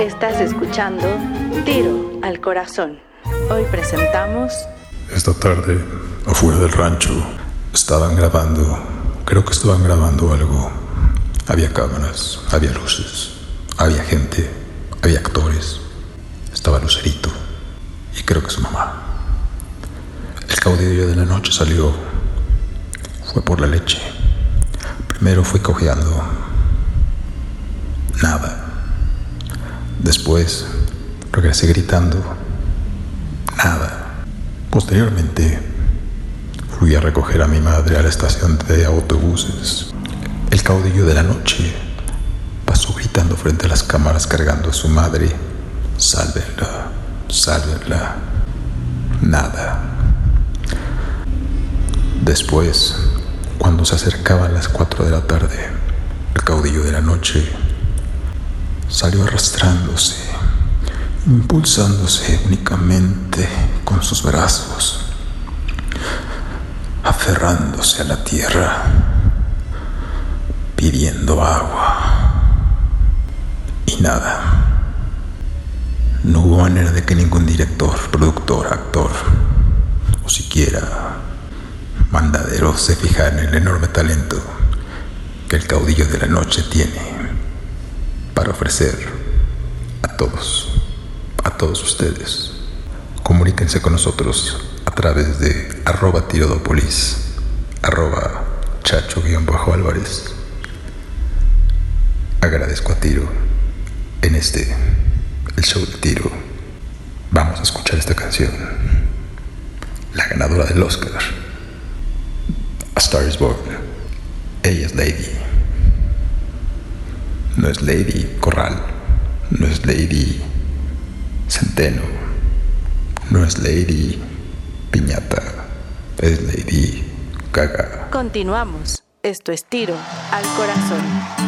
Estás escuchando Tiro al Corazón. Hoy presentamos... Esta tarde, afuera del rancho, estaban grabando, creo que estaban grabando algo. Había cámaras, había luces, había gente, había actores. Estaba Lucerito y creo que su mamá. El caudillo de la noche salió, fue por la leche. Primero fue cojeando. Nada. Después regresé gritando. Nada. Posteriormente fui a recoger a mi madre a la estación de autobuses. El caudillo de la noche pasó gritando frente a las cámaras cargando a su madre. Sálvenla, sálvenla. Nada. Después, cuando se acercaban las cuatro de la tarde, el caudillo de la noche salió arrastrándose, impulsándose únicamente con sus brazos, aferrándose a la tierra, pidiendo agua. Y nada. No hubo manera de que ningún director, productor, actor, o siquiera mandadero se fijara en el enorme talento que el caudillo de la noche tiene para ofrecer a todos, a todos ustedes. Comuníquense con nosotros a través de arroba tirodopolis, arroba chacho-álvarez. Agradezco a Tiro en este, el show de Tiro. Vamos a escuchar esta canción, la ganadora del Oscar, A Star is Born. Ella es Lady. No es Lady Corral, no es Lady Centeno, no es Lady Piñata, es Lady Gaga. Continuamos. Esto es tiro al corazón.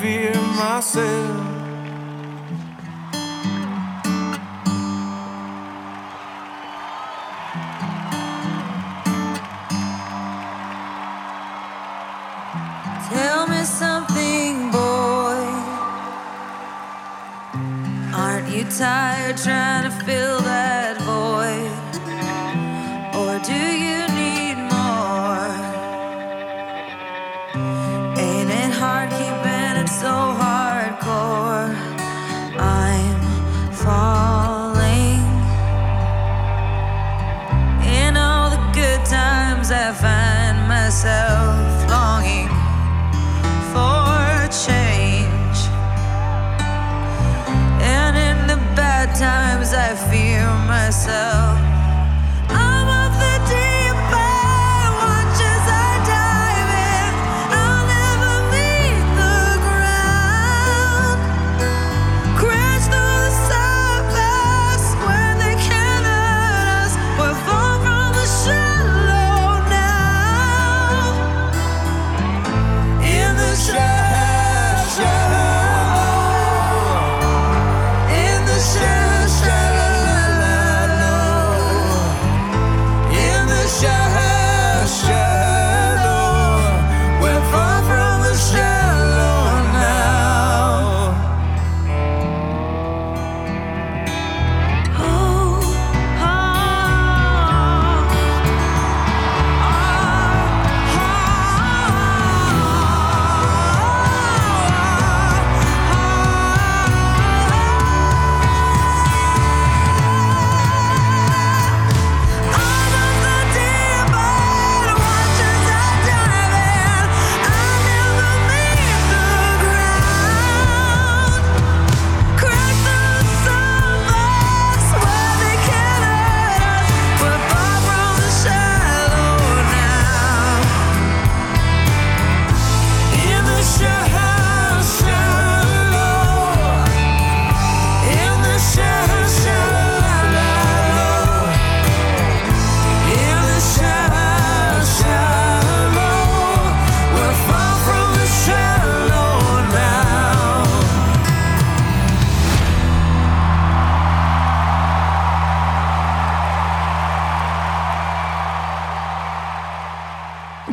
Fear myself. Tell me something, boy. Aren't you tired trying to fill that myself.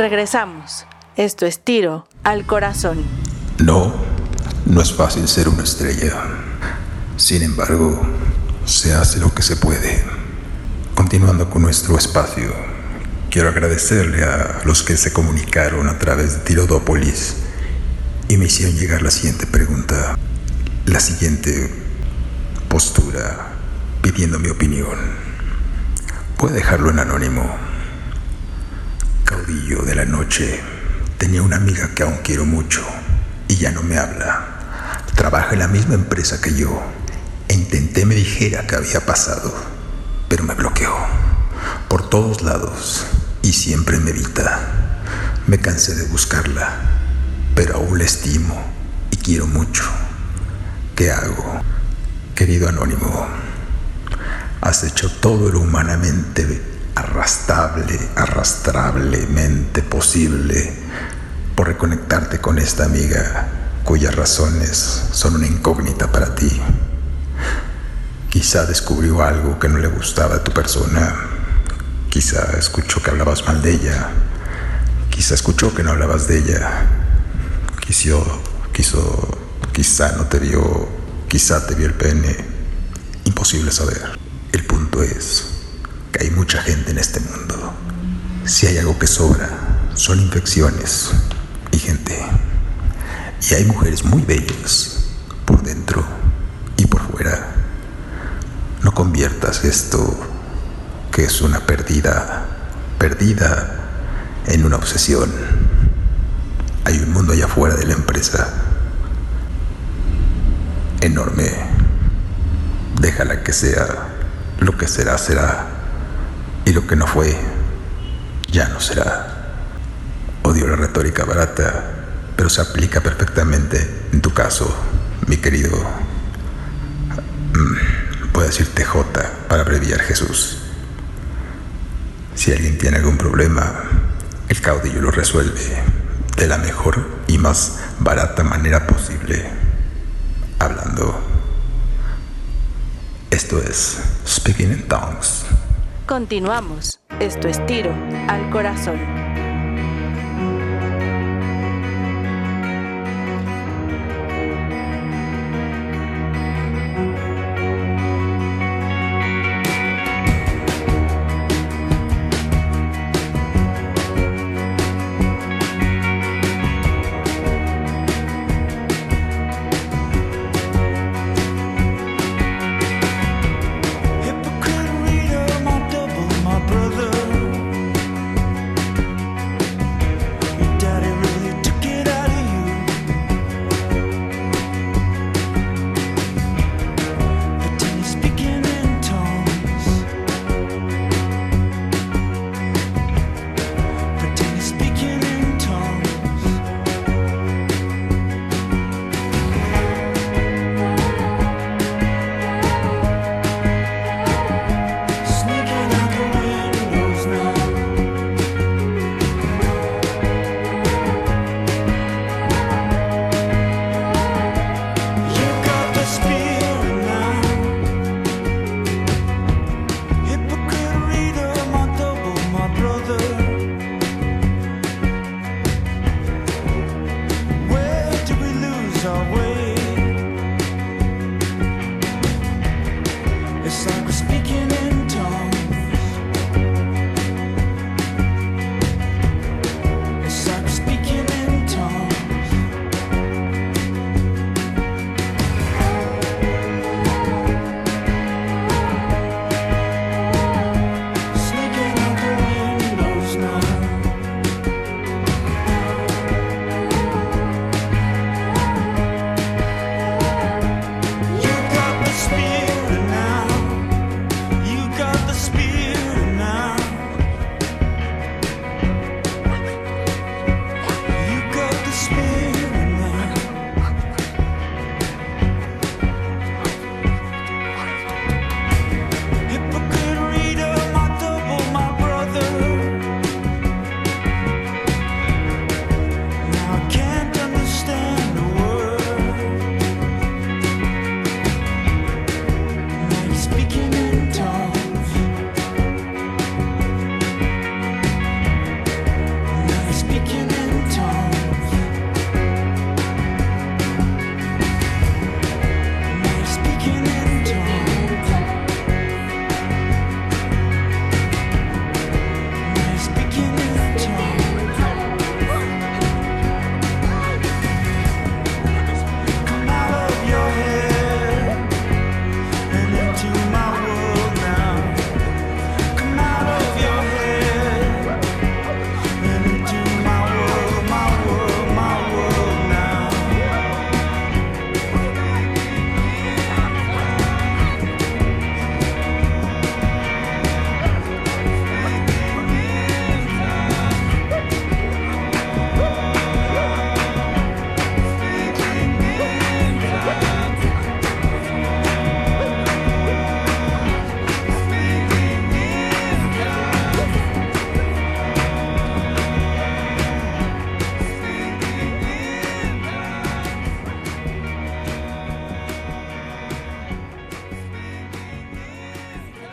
Regresamos. Esto es tiro al corazón. No, no es fácil ser una estrella. Sin embargo, se hace lo que se puede. Continuando con nuestro espacio, quiero agradecerle a los que se comunicaron a través de Tirodópolis y me hicieron llegar la siguiente pregunta, la siguiente postura, pidiendo mi opinión. Puede dejarlo en anónimo. De la noche, tenía una amiga que aún quiero mucho y ya no me habla. Trabaja en la misma empresa que yo e intenté me dijera qué había pasado, pero me bloqueó por todos lados y siempre me evita. Me cansé de buscarla, pero aún la estimo y quiero mucho. ¿Qué hago? Querido anónimo, has hecho todo lo humanamente arrastrable, arrastrablemente posible por reconectarte con esta amiga cuyas razones son una incógnita para ti. Quizá descubrió algo que no le gustaba a tu persona. Quizá escuchó que hablabas mal de ella. Quizá escuchó que no hablabas de ella. Quiso, quiso, quizá no te vio, quizá te vio el pene. Imposible saber. El punto es hay mucha gente en este mundo. Si hay algo que sobra, son infecciones y gente. Y hay mujeres muy bellas por dentro y por fuera. No conviertas esto, que es una perdida, perdida, en una obsesión. Hay un mundo allá afuera de la empresa. Enorme. Déjala que sea. Lo que será, será. Y lo que no fue, ya no será. Odio la retórica barata, pero se aplica perfectamente en tu caso, mi querido. Mm, puedo decirte J para abreviar Jesús. Si alguien tiene algún problema, el caudillo lo resuelve de la mejor y más barata manera posible. Hablando. Esto es Speaking in Tongues. Continuamos. Esto es tiro al corazón.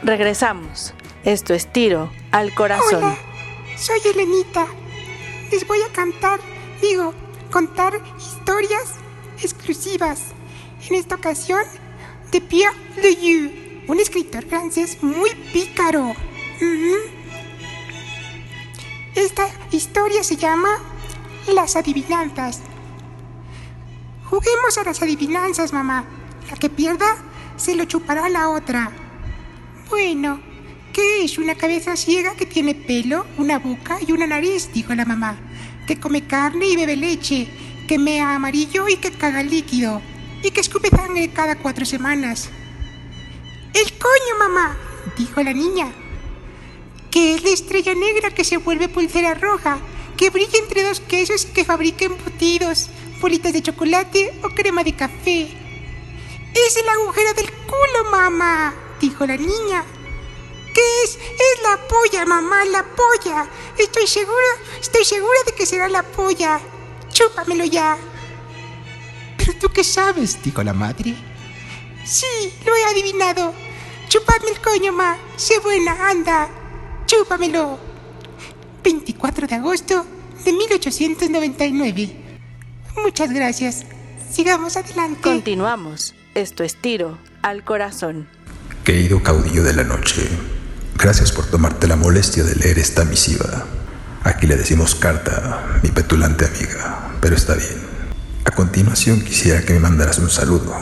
Regresamos. Esto es Tiro al Corazón. Hola, soy Elenita. Les voy a cantar, digo, contar historias exclusivas. En esta ocasión, de Pierre Leyou, un escritor francés muy pícaro. Esta historia se llama Las adivinanzas. Juguemos a las adivinanzas, mamá. La que pierda se lo chupará a la otra. Bueno, ¿qué es una cabeza ciega que tiene pelo, una boca y una nariz? Dijo la mamá. Que come carne y bebe leche, que mea amarillo y que caga líquido, y que escupe sangre cada cuatro semanas. El coño, mamá, dijo la niña. Que es la estrella negra que se vuelve pulsera roja, que brilla entre dos quesos que fabrica embutidos, bolitas de chocolate o crema de café. Es el agujero del culo, mamá, dijo la niña. ¿Qué es? Es la polla, mamá, la polla. Estoy segura, estoy segura de que será la polla. Chúpamelo ya. ¿Pero tú qué sabes? dijo la madre. Sí, lo he adivinado. Chúpame el coño, ma. Sé buena, anda. Chúpamelo. 24 de agosto de 1899. Muchas gracias. Sigamos adelante. Continuamos. Esto es Tiro al Corazón. Querido caudillo de la noche, gracias por tomarte la molestia de leer esta misiva. Aquí le decimos carta, mi petulante amiga, pero está bien. A continuación quisiera que me mandaras un saludo.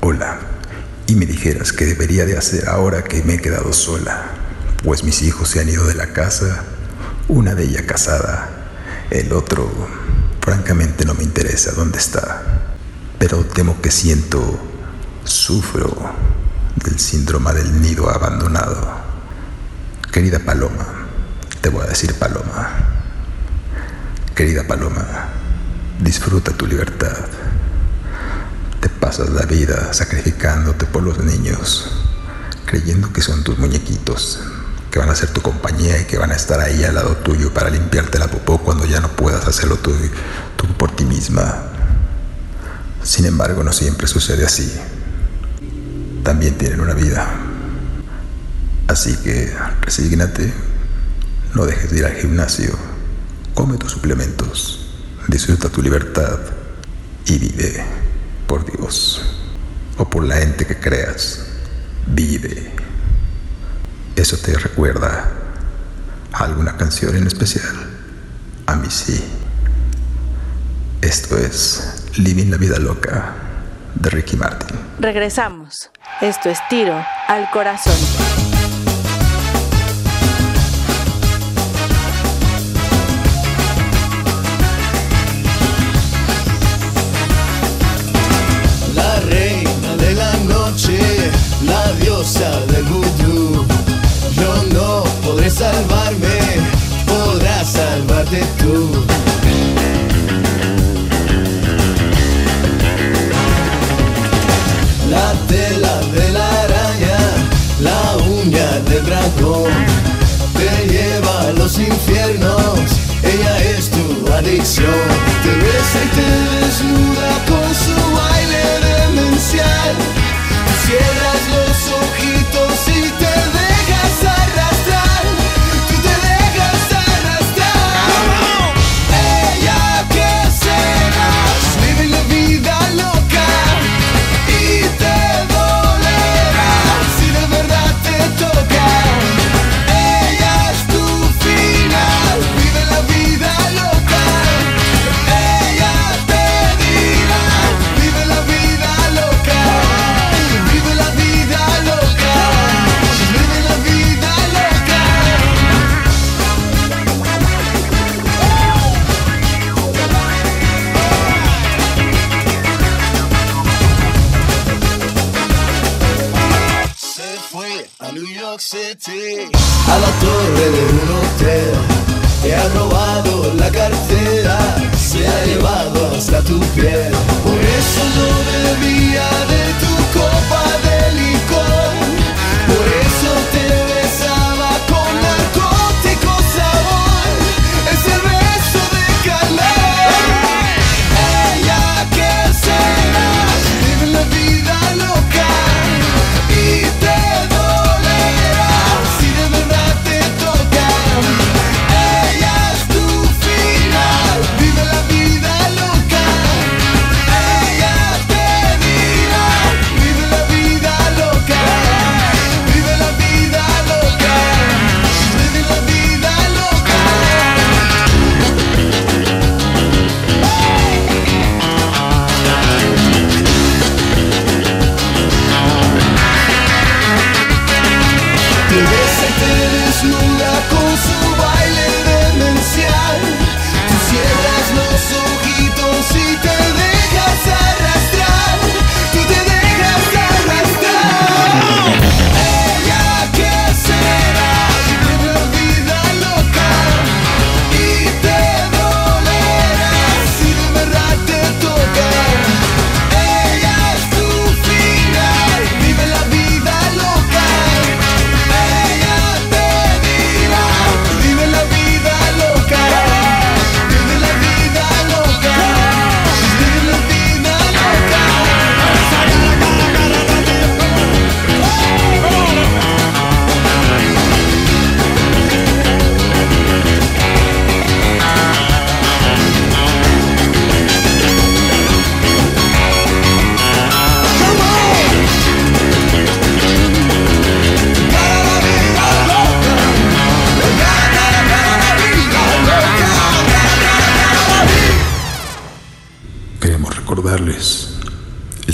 Hola. Y me dijeras qué debería de hacer ahora que me he quedado sola, pues mis hijos se han ido de la casa, una de ellas casada, el otro, francamente no me interesa dónde está, pero temo que siento, sufro del síndrome del nido abandonado. Querida Paloma, te voy a decir Paloma. Querida Paloma, disfruta tu libertad. Te pasas la vida sacrificándote por los niños, creyendo que son tus muñequitos, que van a ser tu compañía y que van a estar ahí al lado tuyo para limpiarte la popó cuando ya no puedas hacerlo tú, tú por ti misma. Sin embargo, no siempre sucede así también tienen una vida. Así que resígnate, no dejes de ir al gimnasio, come tus suplementos, disfruta tu libertad y vive, por Dios, o por la ente que creas, vive. ¿Eso te recuerda alguna canción en especial? A mí sí. Esto es Living la Vida Loca de Ricky Martin. Regresamos. Esto es Tiro al Corazón.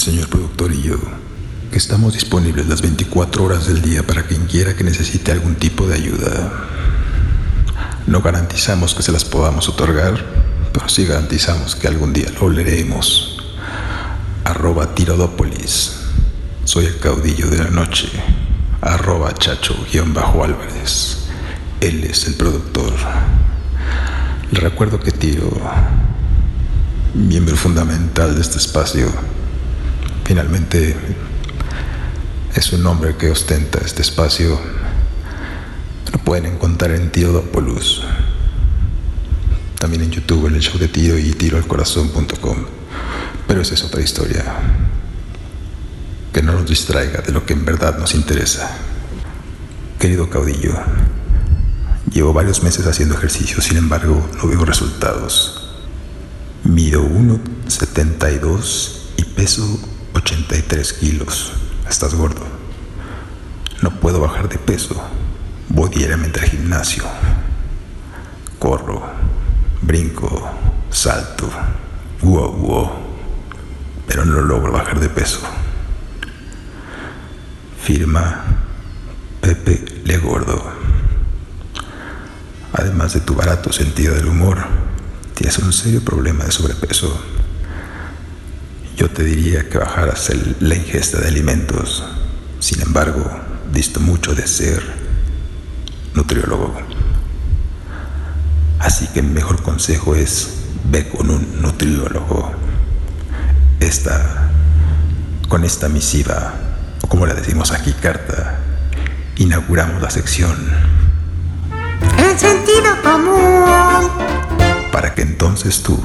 Señor productor y yo, que estamos disponibles las 24 horas del día para quien quiera que necesite algún tipo de ayuda. No garantizamos que se las podamos otorgar, pero sí garantizamos que algún día lo leeremos. Arroba Tirodópolis. Soy el caudillo de la noche. Arroba Chacho-Álvarez. Él es el productor. Le recuerdo que Tiro, miembro fundamental de este espacio, finalmente es un nombre que ostenta este espacio. Lo pueden encontrar en Tirodópolis. También en YouTube, en el show de Tiro y tiroalcorazón.com. Pero esa es otra historia. Que no nos distraiga de lo que en verdad nos interesa. Querido caudillo, llevo varios meses haciendo ejercicio, sin embargo, no veo resultados. Mido 1,72 y peso 83 kilos. Estás gordo. No puedo bajar de peso. Voy diariamente al gimnasio. Corro, brinco, salto, wow, wow. Pero no logro bajar de peso. Firma Pepe Le Gordo. Además de tu barato sentido del humor, tienes un serio problema de sobrepeso. Yo te diría que bajaras el- la ingesta de alimentos. Sin embargo, disto mucho de ser nutriólogo. Así que mi mejor consejo es ve con un nutriólogo. Esta, con esta misiva, o como la decimos aquí, carta, inauguramos la sección El sentido común. para que entonces tú,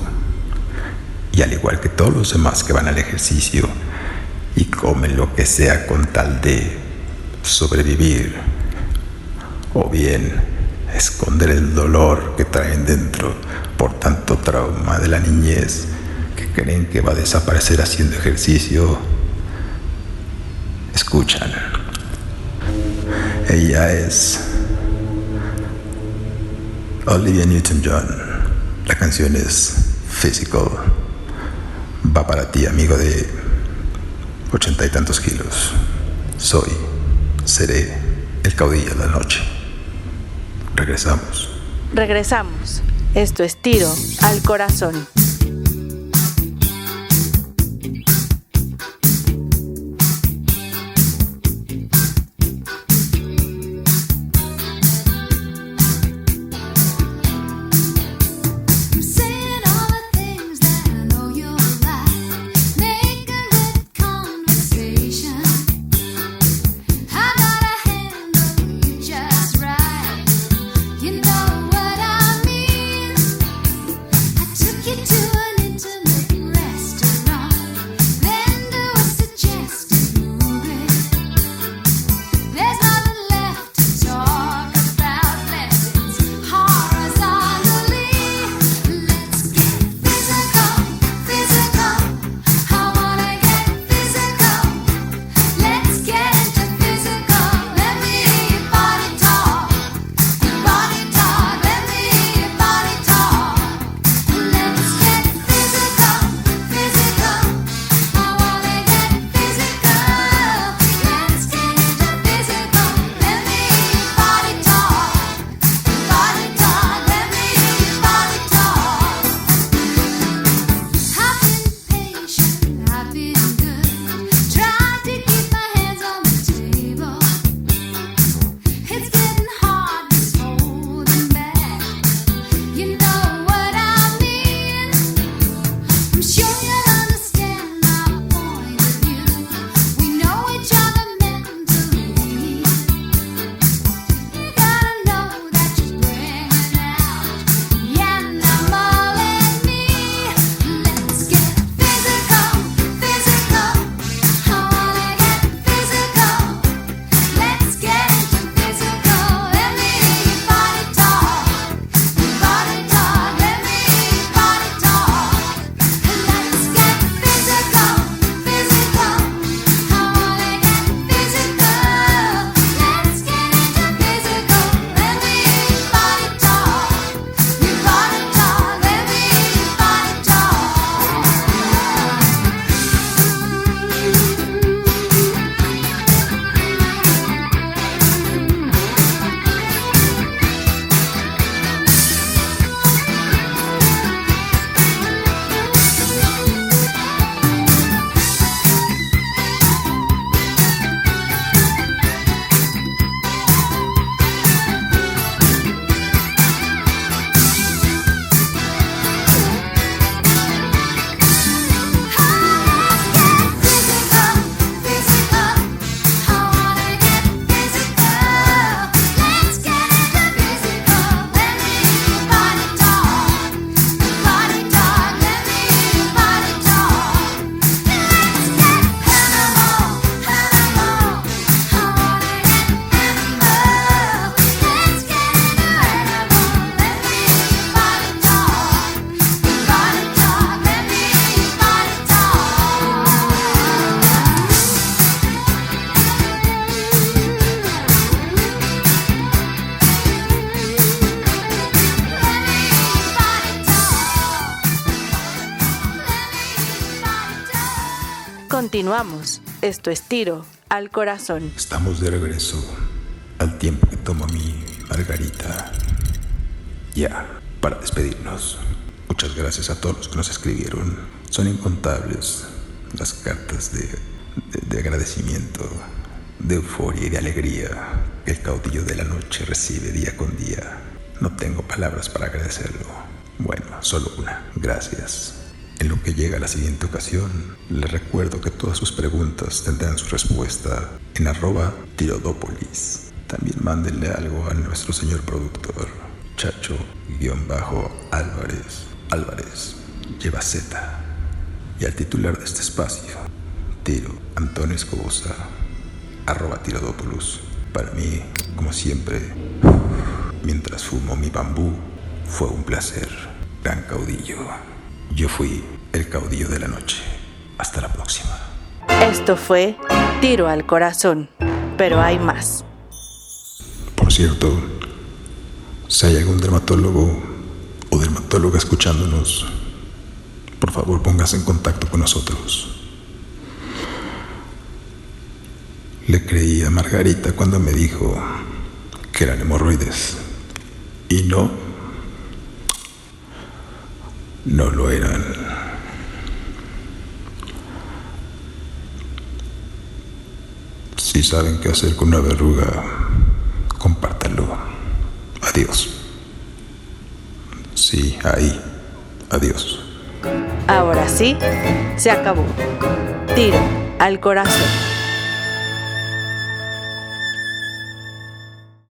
y al igual que todos los demás que van al ejercicio y comen lo que sea con tal de sobrevivir, o bien esconder el dolor que traen dentro por tanto trauma de la niñez que creen que va a desaparecer haciendo ejercicio, escuchan. Ella es Olivia Newton-John. La canción es Physical. Va para ti, amigo de ochenta y tantos kilos. Soy, seré el caudillo de la noche. Regresamos. Regresamos. Esto es Tiro al Corazón. Esto es tiro al corazón. Estamos de regreso al tiempo que tomó mi Margarita. Ya, para despedirnos. Muchas gracias a todos los que nos escribieron. Son incontables las cartas de, de- de agradecimiento, de euforia y de alegría que el caudillo de la noche recibe día con día. No tengo palabras para agradecerlo. Bueno, solo una. Gracias. En lo que llega a la siguiente ocasión, les recuerdo que todas sus preguntas tendrán su respuesta en arroba tirodópolis. También mándenle algo a nuestro señor productor, Chacho-Álvarez. Álvarez lleva Z. Y al titular de este espacio, Tiro, Antonio Escobosa, arroba tirodópolis. Para mí, como siempre, mientras fumo mi bambú, fue un placer. Gran caudillo. Yo fui el caudillo de la noche. Hasta la próxima. Esto fue tiro al corazón. Pero hay más. Por cierto, si hay algún dermatólogo o dermatóloga escuchándonos, por favor póngase en contacto con nosotros. Le creí a Margarita cuando me dijo que eran hemorroides. Y no, no lo eran. Si saben qué hacer con una verruga, compártanlo. Adiós. Sí, ahí. Adiós. Ahora sí, se acabó. Tiro al corazón.